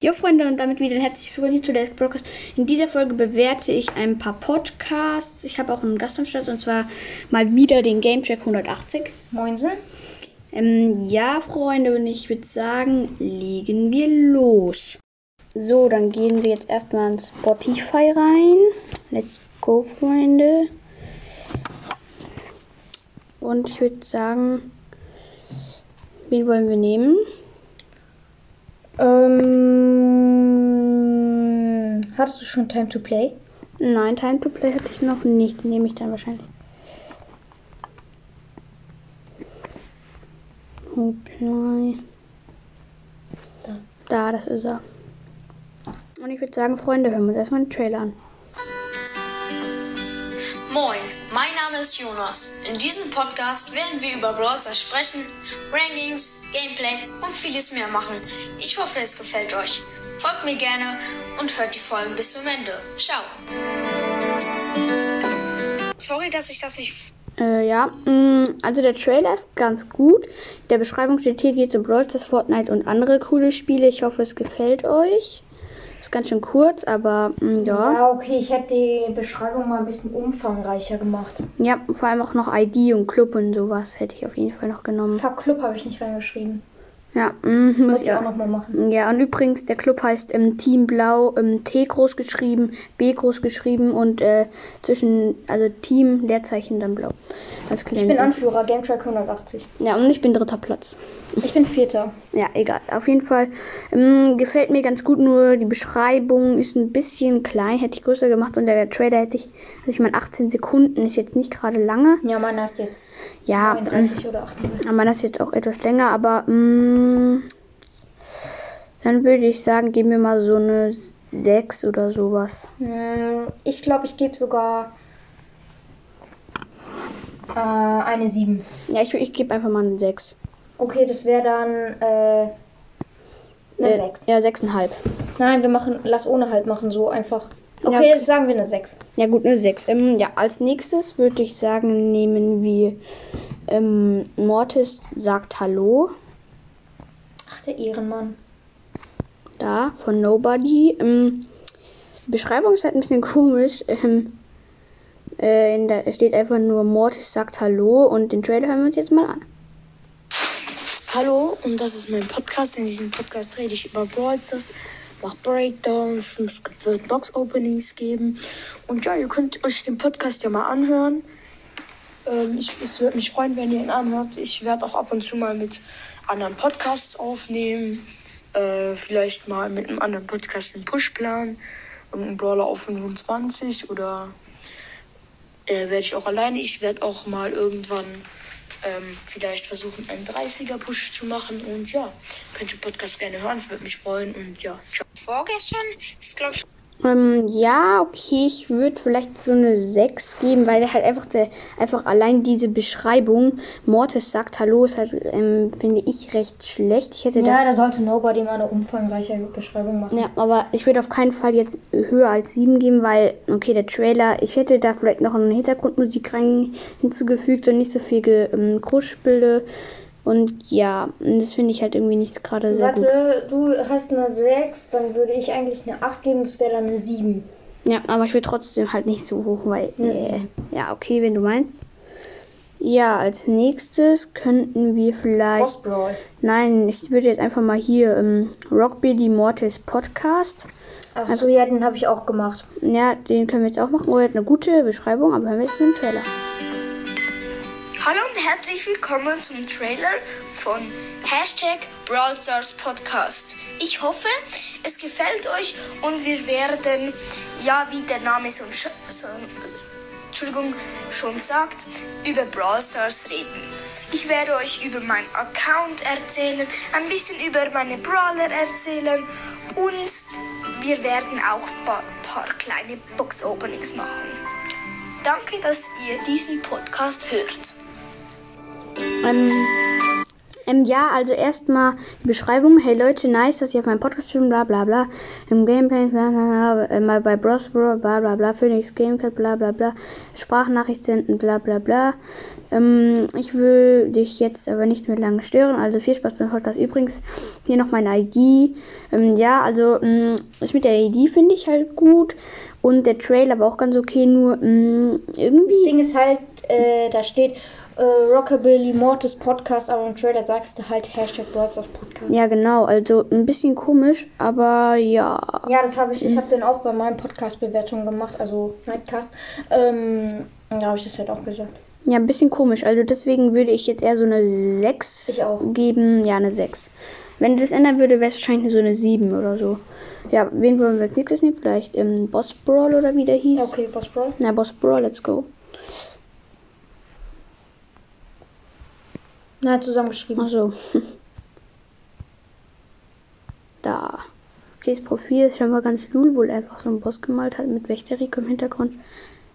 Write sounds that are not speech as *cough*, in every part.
Jo Freunde und damit wieder ein herzliches Willkommen zu der Podcast. In dieser Folge bewerte ich ein paar Podcasts. Ich habe auch einen Gast am Start und zwar mal wieder den Gamecheck 180. Moinsen. Ähm, ja Freunde und ich würde sagen, legen wir los. So, dann gehen wir jetzt erstmal in Spotify rein. Let's go Freunde. Und ich würde sagen, wen wollen wir nehmen? Ähm, hattest du schon Time to Play? Nein, Time to Play hatte ich noch nicht. Nehme ich dann wahrscheinlich. Hoplai. Da. Da, das ist er. Und ich würde sagen, Freunde, hören wir uns erstmal den Trailer an. Ist Jonas. In diesem Podcast werden wir über Brawl Stars sprechen, Rankings, Gameplay und vieles mehr machen. Ich hoffe, es gefällt euch. Folgt mir gerne und hört die Folgen bis zum Ende. Ciao. Sorry, dass ich das nicht Äh, ja, mh, also der Trailer ist ganz gut. In der Beschreibung steht hier geht um Brawl Stars, Fortnite und andere coole Spiele. Ich hoffe, es gefällt euch. Ist ganz schön kurz, aber mh, ja. Ja, okay, ich hätte die Beschreibung mal ein bisschen umfangreicher gemacht. Ja, vor allem auch noch ID und Club und sowas hätte ich auf jeden Fall noch genommen. Fuck Club habe ich nicht reingeschrieben. Ja, mh, muss ich auch nochmal machen. Ja, und übrigens, der Club heißt ähm, Team Blau, ähm, T groß geschrieben, B groß geschrieben und äh, zwischen, also Team, Leerzeichen, dann Blau. Als Ich bin. Anführer, Gametrack 180. Ja, und ich bin dritter Platz. Ich bin Vierter. Ja, egal. Auf jeden Fall ähm, gefällt mir ganz gut, nur die Beschreibung ist ein bisschen klein, hätte ich größer gemacht und der Trailer hätte ich, also ich meine 18 Sekunden ist jetzt nicht gerade lange. Ja, meiner ist jetzt Ja, 39 oder 38. aber das ist jetzt auch etwas länger, aber mh, dann würde ich sagen, geben wir mal so eine 6 oder sowas. Hm, Ich glaube, ich gebe sogar äh, eine 7. Ja, ich, ich gebe einfach mal eine 6. Okay, das wäre dann äh, eine Äh, 6. Ja, 6,5. Nein, wir machen, lass ohne halt machen, so einfach. Okay, Ja. sagen wir eine 6. Ja gut, eine 6. Ähm, ja, als nächstes würde ich sagen, nehmen wir ähm, Mortis sagt Hallo. Der Ehrenmann. Da, von Nobody. Ähm, die Beschreibung ist halt ein bisschen komisch. Ähm, äh, in der, es steht einfach nur Mortis sagt Hallo und den Trailer hören wir uns jetzt mal an. Hallo, und das ist mein Podcast. In diesem Podcast rede ich über Brawl Stars, mache Breakdowns, es wird Box-Openings geben. Und ja, ihr könnt euch den Podcast ja mal anhören. Ähm, ich, es würde mich freuen, wenn ihr ihn anhört. Ich werde auch ab und zu mal mit anderen Podcasts aufnehmen. Äh, vielleicht mal mit einem anderen Podcast einen Pushplan. Irgendein Brawler auf 25 oder äh, werde ich auch alleine. Ich werde auch mal irgendwann ähm, vielleicht versuchen, einen 30er-Push zu machen. Und ja, könnt ihr Podcast gerne hören. Es würde mich freuen. Und ja, ciao. vorgestern. Ist, glaube ich, Ähm, ja, okay, ich würde vielleicht so eine 6 geben, weil halt einfach der, einfach allein diese Beschreibung, Mortis sagt Hallo, ist halt, ähm, finde ich, recht schlecht. Ich hätte Ja, da sollte Nobody mal eine umfangreiche Beschreibung machen. da, ja, aber ich würde auf keinen Fall jetzt höher als 7 geben, weil, okay, der Trailer, ich hätte da vielleicht noch eine Hintergrundmusik rein hinzugefügt und nicht so viel ge- ähm. Und ja, das finde ich halt irgendwie nicht gerade sehr gut. Warte, du hast eine 6, dann würde ich eigentlich eine 8 geben, das wäre dann eine 7. Ja, aber ich will trotzdem halt nicht so hoch, weil. Äh, ja, okay, wenn du meinst. Ja, als nächstes könnten wir vielleicht. Nein, ich würde jetzt einfach mal hier ähm, Rockbilly Mortis Podcast. Ach so, ja, den habe ich auch gemacht. Ja, den können wir jetzt auch machen. Oh, er hat eine gute Beschreibung, aber hören wir jetzt mal den Trailer. Hallo und herzlich willkommen zum Trailer von Hashtag Brawl Stars Podcast. Ich hoffe, es gefällt euch und wir werden, ja, wie der Name so, so, Entschuldigung, schon sagt, über Brawl Stars reden. Ich werde euch über meinen Account erzählen, ein bisschen über meine Brawler erzählen und wir werden auch ein paar, paar kleine Box-Openings machen. Danke, dass ihr diesen Podcast hört. Ähm, Ähm, ja, also erstmal die Beschreibung. Hey Leute, nice, dass ihr auf meinem Podcast filmt, bla bla bla. Im Gameplay, bla bla bla, äh, mal bei Bros Bro, bla bla bla, Phoenix Gamecut, bla bla bla, Sprachnachricht senden, bla bla bla. Ähm, ich will dich jetzt aber nicht mehr lange stören, also viel Spaß beim Podcast. Übrigens, hier noch meine ID. Ähm, ja, also, mh, das mit der ID finde ich halt gut. Und der Trailer war auch ganz okay, nur mh, Das irgendwie. Ding ist halt, äh, da steht äh, Rockabilly Mortis Podcast, aber im Trailer sagst du halt Hashtag Broadstars Podcast. Ja, genau, also ein bisschen komisch, aber ja. Ja, das habe ich, ich habe den auch bei meinem Podcast-Bewertung gemacht, also Nightcast. Ähm, da habe ich das halt auch gesagt. Ja, ein bisschen komisch. Also deswegen würde ich jetzt eher so eine 6 Ich auch. geben. Ja, eine 6. Wenn das ändern würde, wäre es wahrscheinlich so eine 7 oder so. Ja, wen wollen wir als nächstes nehmen? Vielleicht ähm, Boss Brawl oder wie der hieß. Okay, Boss Brawl. Na, Boss Brawl, let's go. Na, zusammengeschrieben. Achso. *laughs* da. Okay, das Profil ist schon mal ganz cool, wo er einfach so einen Boss gemalt hat mit Wächterrico im Hintergrund.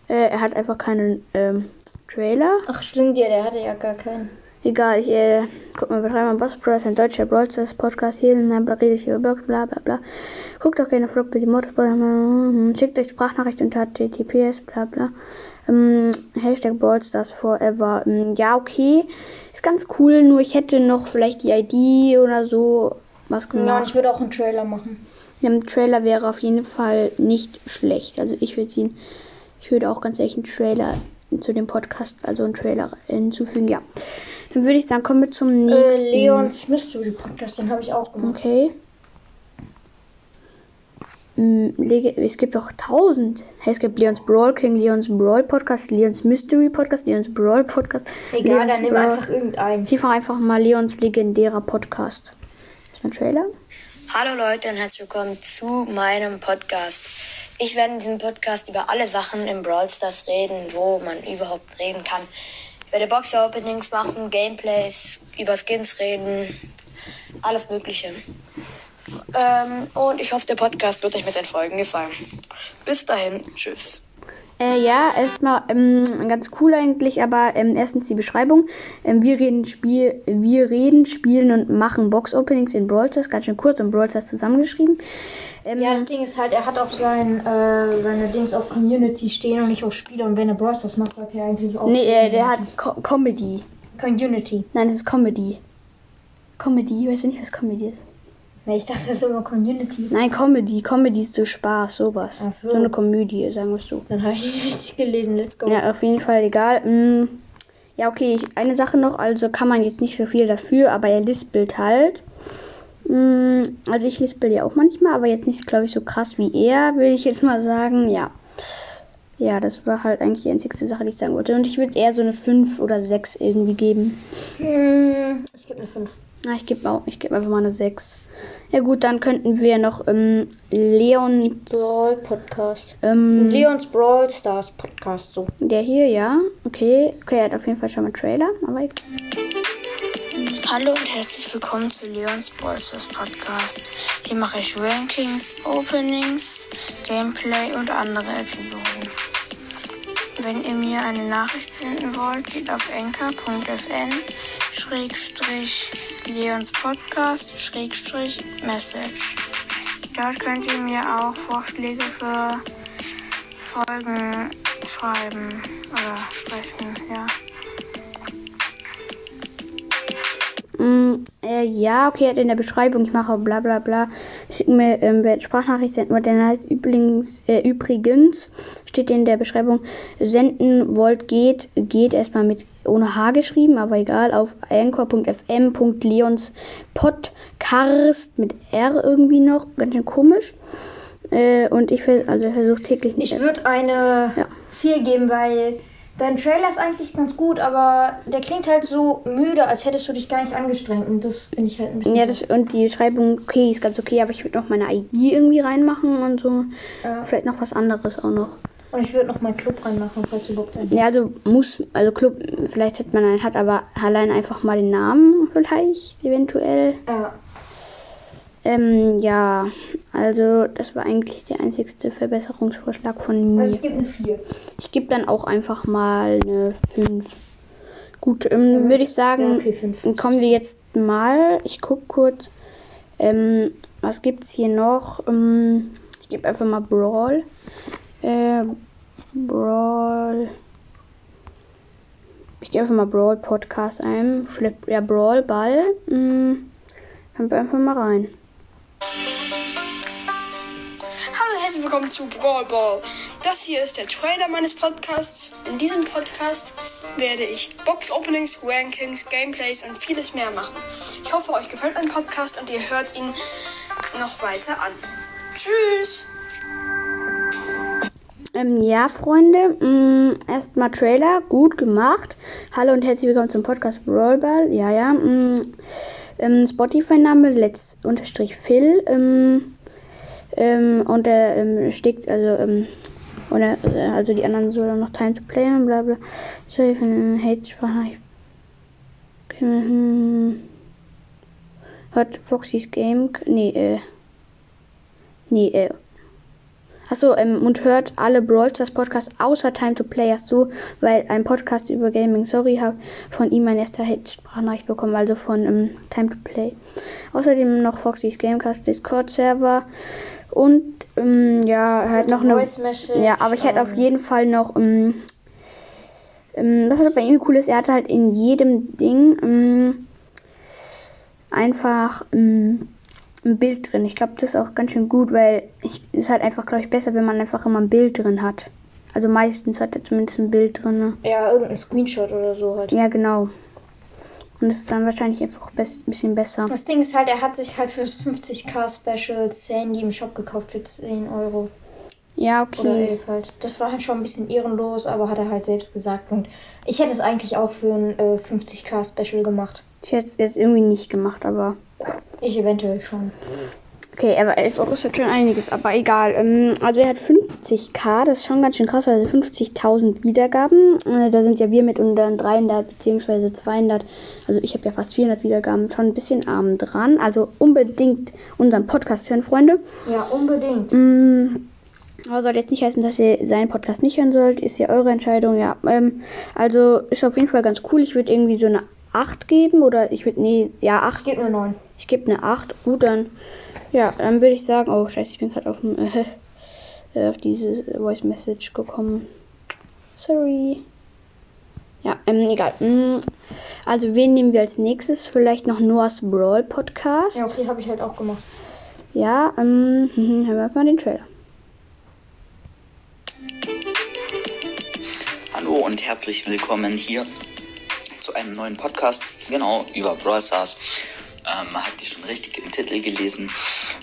Äh, er hat einfach keinen ähm, Trailer. Ach, stimmt ja, der hatte ja gar keinen. Egal, ich äh, guck mal, beschreibe mal Boss Bros, ein deutscher Brawl Podcast hier, in einem rede ich über Blogs, bla bla bla. Guckt auch gerne Vlog die Motorsport, schickt euch Sprachnachricht unter HTTPS, bla bla. Ähm, Hashtag Brawl Stars Forever. Ähm, ja, okay, ist ganz cool, nur ich hätte noch vielleicht die ID oder so was Ja, und gemacht. ich würde auch einen Trailer machen. Ja, Im Trailer wäre auf jeden Fall nicht schlecht. Also ich würde ihn, ich würde auch ganz ehrlich einen Trailer zu dem Podcast, also einen Trailer hinzufügen, ja. Dann würde ich sagen, kommen wir zum nächsten. Äh, Leons Mystery Podcast, den habe ich auch gemacht. Okay. Mm, Lege- Es gibt doch tausend. Hey, Es gibt Leons Brawl King, Leons Brawl Podcast, Leons Mystery Podcast, Leons Brawl Podcast. Egal, Leons dann nimm einfach irgendeinen. Ich einfach einfach mal Leons legendärer Podcast. Das ist mein Trailer. Hallo Leute und herzlich willkommen zu meinem Podcast. Ich werde in diesem Podcast über alle Sachen im Brawl Stars reden, wo man überhaupt reden kann. Ich werde Boxer-Openings machen, Gameplays, über Skins reden, alles Mögliche. Ähm, und ich hoffe, der Podcast wird euch mit den Folgen gefallen. Bis dahin, tschüss. Äh, ja, erstmal ähm, ganz cool eigentlich, aber ähm, erstens die Beschreibung. Ähm, wir reden Spiel, wir reden, spielen und machen Box Openings in Brawl Stars, ganz schön kurz und Brawl Stars zusammengeschrieben. Ähm, Ja, das Ding ist halt, er hat auf sein, äh, seine Dings auf Community stehen und nicht auf Spiele. Und wenn er Brawl Stars macht, sollte er eigentlich auch. nee, äh, der hat Co Comedy. Community. Nein, das ist Comedy. Comedy, weißt du nicht, was Comedy ist? Nee, ich dachte, das ist immer Community. Nein, Comedy. Comedy ist so Spaß, sowas. Ach so. so eine Komödie, sagen wir es so. Dann habe ich nicht richtig gelesen. Let's go. Ja, auf jeden Fall egal. Mm, ja, okay, ich, eine Sache noch, also kann man jetzt nicht so viel dafür, aber er lispelt halt. Mm, also ich lispel ja auch manchmal, aber jetzt nicht, glaube ich, so krass wie er, will ich jetzt mal sagen. Ja. Ja, das war halt eigentlich die einzigste Sache, die ich sagen wollte. Und ich würde eher so eine 5 oder 6 irgendwie geben. Hm, es gibt eine 5. Na, ich gebe auch, ich gebe einfach mal eine 6. Ja gut, dann könnten wir noch ähm, Leon, Brawl Podcast. ähm, Leons Brawl Stars Podcast, so. der hier, ja, okay, okay, er hat auf jeden Fall schon mal einen Trailer, aber egal. Hallo und herzlich willkommen zu Leons Ballsters Podcast. Hier mache ich Rankings, Openings, Gameplay und andere Episoden. Wenn ihr mir eine Nachricht senden wollt, geht auf anchor.fn Schrägstrich Leons Podcast Schrägstrich Message. Dort könnt ihr mir auch Vorschläge für Folgen schreiben oder sprechen, ja. Äh, ja, okay, hat in der Beschreibung, ich mache bla bla bla. Schick mir ähm, wer Sprachnachricht senden wollt, dann heißt übrigens, äh, übrigens, steht in der Beschreibung, senden wollt, geht, geht erstmal mit ohne H geschrieben, aber egal, auf anchor.fm.leons Podcast mit R irgendwie noch, ganz schön komisch. Äh, und ich also versuche täglich Ich würde eine Ja. 4 geben, weil dein Trailer ist eigentlich ganz gut, aber der klingt halt so müde, als hättest du dich gar nicht angestrengt. Und das finde ich halt ein bisschen. Ja, das und die Beschreibung, okay, ist ganz okay, aber ich würde noch meine ID irgendwie reinmachen und so. Ja. Vielleicht noch was anderes auch noch. Und ich würde noch meinen Club reinmachen, falls du überhaupt einen Ja, also muss, also Club, vielleicht hat man einen, hat aber allein einfach mal den Namen vielleicht, eventuell. Ja. Ähm, ja, also das war eigentlich der einzigste Verbesserungsvorschlag von mir. Also ich gebe eine 4. Ich gebe dann auch einfach mal eine 5. Gut, ähm, würde ich sagen, Ja, okay, 55. kommen wir jetzt mal. Ich gucke kurz, ähm, was gibt's hier noch? Ähm, ich gebe einfach mal Brawl. Äh, Brawl. Ich gebe einfach mal Brawl Podcast ein. Flip, ja, Brawl Ball. Wir einfach mal rein. Herzlich willkommen zu Brawl Ball. Das hier ist der Trailer meines Podcasts. In diesem Podcast werde ich Box Openings, Rankings, Gameplays und vieles mehr machen. Ich hoffe, euch gefällt mein Podcast und ihr hört ihn noch weiter an. Tschüss! Ähm, ja, Freunde, mh, erstmal Trailer, gut gemacht. Hallo und herzlich willkommen zum Podcast Brawl Ball. Ja, ja. Mh, ähm, Spotify-Name let's unterstrich Phil. Ähm, und der ähm, steht, also, ähm, oder, äh, also die anderen sollen noch Time to Play und bla bla. So, ich finde Hate-Sprache. Hm. Hört Foxys Game. Nee, äh. Nee, äh. Achso, ähm, und hört alle Brawl Stars Podcasts außer Time to Play erst weil ein Podcast über Gaming, sorry, habe von ihm mein erster Hate-Sprachnachricht bekommen, also von ähm, Time to Play. Außerdem noch Foxys Gamecast Discord Server und ähm, ja, halt noch eine. Ja, aber ich hätte auf ähm, jeden Fall noch. Ähm, ähm, was halt bei ihm cool ist, er hat halt in jedem Ding ähm, einfach ähm, ein Bild drin. Ich glaube, das ist auch ganz schön gut, weil ich, ist halt einfach, glaube ich, besser, wenn man einfach immer ein Bild drin hat. Also meistens hat er zumindest ein Bild drin. Ne? Ja, irgendein Screenshot oder so halt. Ja, genau. Und ist dann wahrscheinlich einfach ein bisschen besser. Das Ding ist halt, er hat sich halt fürs 50k Special Sandy im Shop gekauft für 10 Euro. Ja, Oder okay. 11 halt. Das war halt schon ein bisschen ehrenlos, aber hat er halt selbst gesagt. Und ich hätte es eigentlich auch für ein äh, 50k Special gemacht. Ich hätte es jetzt irgendwie nicht gemacht, aber. Ich eventuell schon. Okay, aber 11 Euro ist halt schon einiges, aber egal. Ähm, also er hat 50k, das ist schon ganz schön krass, also 50.000 Wiedergaben. Äh, da sind ja wir mit unseren 300 bzw. 200, also ich habe ja fast 400 Wiedergaben, schon ein bisschen arm dran. Also unbedingt unseren Podcast hören, Freunde. Ja, unbedingt. Mm, aber soll jetzt nicht heißen, dass ihr seinen Podcast nicht hören sollt. Ist ja eure Entscheidung, ja. Ähm, also ist auf jeden Fall ganz cool. Ich würde irgendwie so eine 8 geben oder ich würde, nee, ja, 8 Gib mir 9. ich gebe eine 8. Gut, dann. Ja, dann würde ich sagen. Oh, scheiße, ich bin gerade auf, dem, äh, *laughs* äh, auf diese Voice Message gekommen. Sorry. Ja, ähm, egal. Mm, Also, wen nehmen wir als nächstes? Vielleicht noch Noahs Brawl Podcast. Ja, okay, habe ich halt auch gemacht. Ja, ähm, *laughs* hören wir mal den Trailer. Hallo und herzlich willkommen hier zu einem neuen Podcast, genau, über Brawl Stars. Ähm, habt ihr schon richtig im Titel gelesen.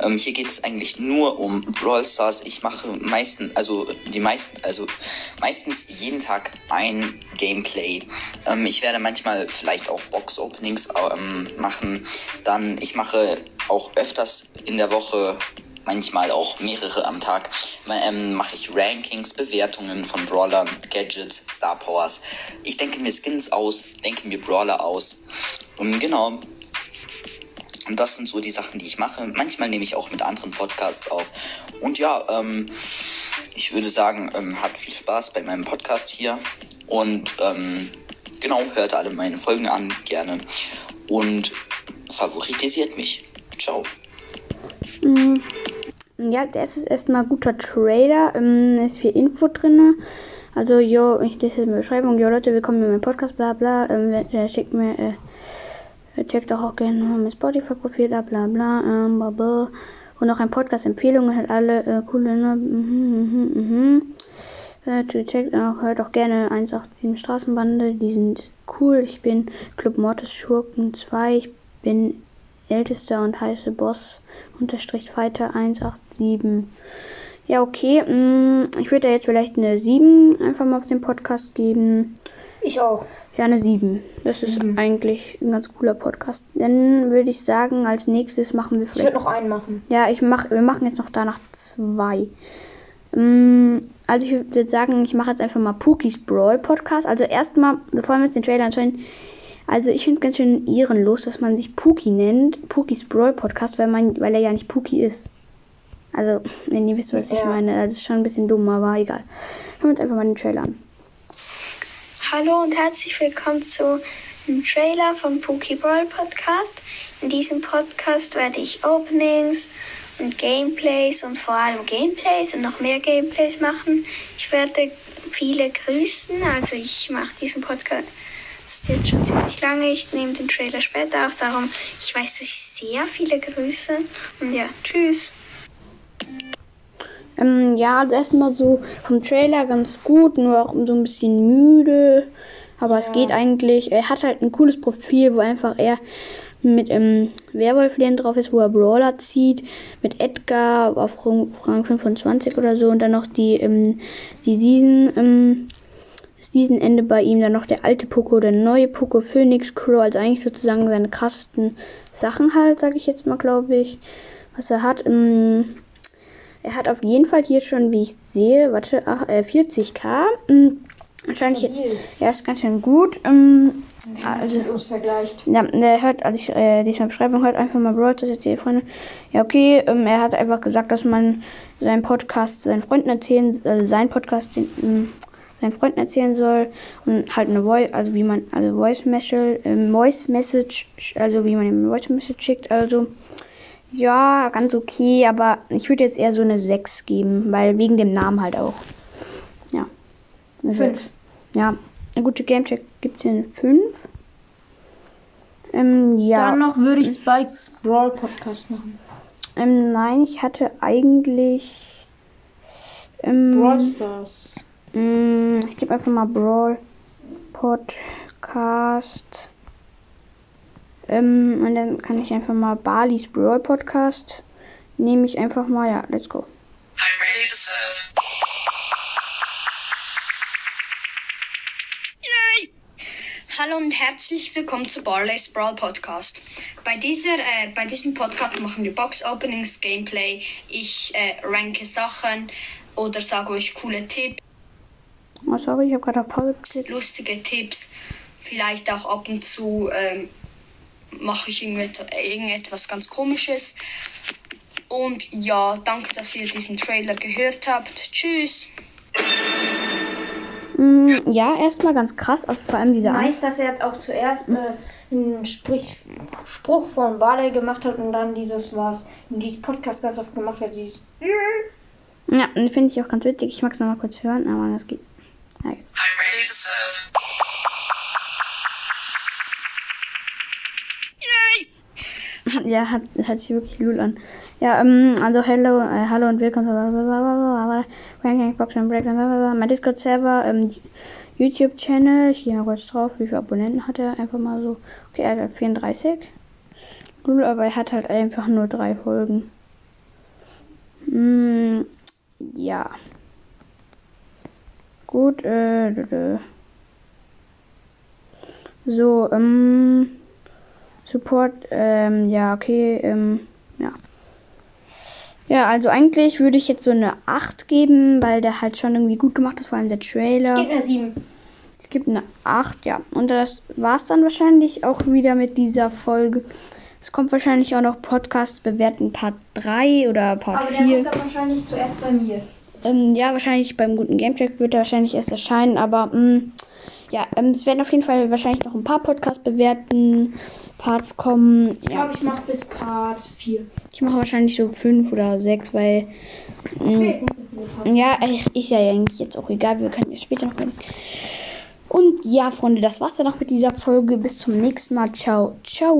Ähm, hier geht es eigentlich nur um Brawl Stars. Ich mache meistens, also die meisten, also meistens jeden Tag ein Gameplay. Ähm, ich werde manchmal vielleicht auch Box Openings ähm, machen. Dann, ich mache auch öfters in der Woche manchmal auch mehrere am Tag, ähm, mache ich Rankings, Bewertungen von Brawlern, Gadgets, Star Powers. Ich denke mir Skins aus, denke mir Brawler aus. Und genau. Und das sind so die Sachen, die ich mache. Manchmal nehme ich auch mit anderen Podcasts auf. Und ja, ähm, ich würde sagen, ähm, habt viel Spaß bei meinem Podcast hier. Und ähm, genau, hört alle meine Folgen an, gerne. Und favoritisiert mich. Ciao. Mm, Ja, das ist erstmal guter Trailer. Ähm, ist viel Info drin. Also, jo, ich lese in der Beschreibung. Jo, Leute, willkommen in meinem Podcast, bla bla. Ähm, schickt mir, äh, checkt auch, auch gerne mein Spotify-Profil, bla bla bla, ähm, bla bla. Und noch ein Podcast-Empfehlungen, hat alle äh, coole, ne? Mhm, mhm, mhm. Äh, checkt auch, hört auch gerne 187 Straßenbande, die sind cool. Ich bin Club Mortis Schurken 2, ich bin ältester und heiße Boss unterstrich Fighter 187. Ja, okay. mm, Ich würde da jetzt vielleicht eine 7 einfach mal auf den Podcast geben. Ich auch. Ja, eine 7. Das ist Mhm. eigentlich ein ganz cooler Podcast. Dann würde ich sagen, als nächstes machen wir Ich vielleicht. würde noch einen machen. Ja, ich mach, wir machen jetzt noch danach zwei. Mm, Also ich würde sagen, ich mache jetzt einfach mal Pookies Brawl Podcast. Also erstmal, bevor wir jetzt den Trailer anschauen, also ich finde es ganz schön ehrenlos, dass man sich Pookie nennt, Pookies Brawl Podcast, weil man, weil er ja nicht Pookie ist. Also, wenn ihr wisst, was ich Ja. meine, das ist schon ein bisschen dumm, aber egal. Hören wir uns einfach mal den Trailer an. Hallo und herzlich willkommen zu dem Trailer vom Pokéball Podcast. In diesem Podcast werde ich Openings und Gameplays und vor allem Gameplays und noch mehr Gameplays machen. Ich werde viele grüßen, also ich mache diesen Podcast jetzt schon ziemlich lange. Ich nehme den Trailer später auf, darum ich weiß, dass ich sehr viele grüße. Und ja, tschüss. Ähm, ja, also erstmal so vom Trailer ganz gut, nur auch so ein bisschen müde. Aber es geht eigentlich. Er hat halt ein cooles Profil, wo einfach er mit ähm, Werwolf drauf ist, wo er Brawler zieht, mit Edgar auf Rang 25 oder so und dann noch die, ähm, die Season, ähm, Season Ende bei ihm, dann noch der alte Poco, der neue Poco, Phoenix Crow, also eigentlich sozusagen seine krassesten Sachen halt, sage ich jetzt mal, glaube ich, was er hat. Ähm, er hat auf jeden Fall hier schon, wie ich sehe, warte, ach, äh, 40k. Ähm, wahrscheinlich, ja, ist ganz schön gut. Ähm, also, mit uns vergleicht. Ja, der hört, als ich äh, diesmal Beschreibung hört, einfach mal Brawl, das ist die Freunde. Ja, okay, ähm, er hat einfach gesagt, dass man seinen Podcast seinen Freunden erzählen, also seinen Podcast den, ähm, seinen Freunden erzählen soll und halt eine Voice, also wie man, also Voice Message, äh, Voice Message, also wie man ihm Voice Message schickt, also ja, ganz okay, aber ich würde jetzt eher so eine 6 geben, weil wegen dem Namen halt auch. Ja. Eine 5. Ja, eine gute Gamecheck gibt es hier eine 5. Ähm, ja. Dann noch würde ich Spikes Brawl Podcast machen. Ähm, nein, ich hatte eigentlich. Ähm, Brawl Stars. Mm, ich gebe einfach mal Brawl Podcast. Ähm, und dann kann ich einfach mal Balis Brawl Podcast. Nehme ich einfach mal, ja, let's go. I'm ready to serve. Hallo und herzlich willkommen zu Barley's Brawl Podcast. Bei, dieser, äh, bei diesem Podcast machen wir Box Openings, Gameplay. Ich äh, ranke Sachen oder sage euch coole Tipps. Oh, sorry, ich habe gerade auf Pause. Lustige Tipps. Vielleicht auch ab und zu ähm, mache ich irgendetwas ganz Komisches. Und ja, danke, dass ihr diesen Trailer gehört habt. Tschüss. Mm, ja, erstmal ganz krass, aber vor allem dieser Nice, dass er auch zuerst äh, einen Sprich, Spruch von Barley gemacht hat und dann dieses was in diesem Podcast ganz oft gemacht hat, dieses Ja, finde ich auch ganz witzig. Ich mag es nochmal kurz hören, aber das geht. Ja, jetzt. I'm ready to serve. Ja, hat, hat sich wirklich lul an. Ja, ähm, also hello, äh, hallo und willkommen Ranking Box and Break mein Discord Server, ähm, YouTube Channel, hier mal kurz drauf, wie viele Abonnenten hat er? Einfach mal so. Okay, er hat 34. Lul, aber er hat halt einfach nur drei Folgen. Mm, ja. Gut, äh, so, ähm, Support, ähm, ja, okay, ähm, ja. Ja, also eigentlich würde ich jetzt so eine 8 geben, weil der halt schon irgendwie gut gemacht ist, vor allem der Trailer. Ich gebe eine 7. Ich gebe eine 8, ja. Und das war's dann wahrscheinlich auch wieder mit dieser Folge. Es kommt wahrscheinlich auch noch Podcast bewerten Part 3 oder Part Aber 4. Aber der kommt dann wahrscheinlich zuerst bei mir. Ähm, ja, wahrscheinlich beim guten Gamecheck wird er wahrscheinlich erst erscheinen, aber mh, mm, ja, ähm, es werden auf jeden Fall wahrscheinlich noch ein paar Podcasts bewerten. Parts kommen. Ich glaube, ich mache bis Part 4. Ich mache wahrscheinlich so 5 oder 6, weil. Mh, so ja, ist ja eigentlich jetzt auch egal. Wir können ja später noch reden. Und ja, Freunde, das war's dann noch mit dieser Folge. Bis zum nächsten Mal. Ciao. Ciao.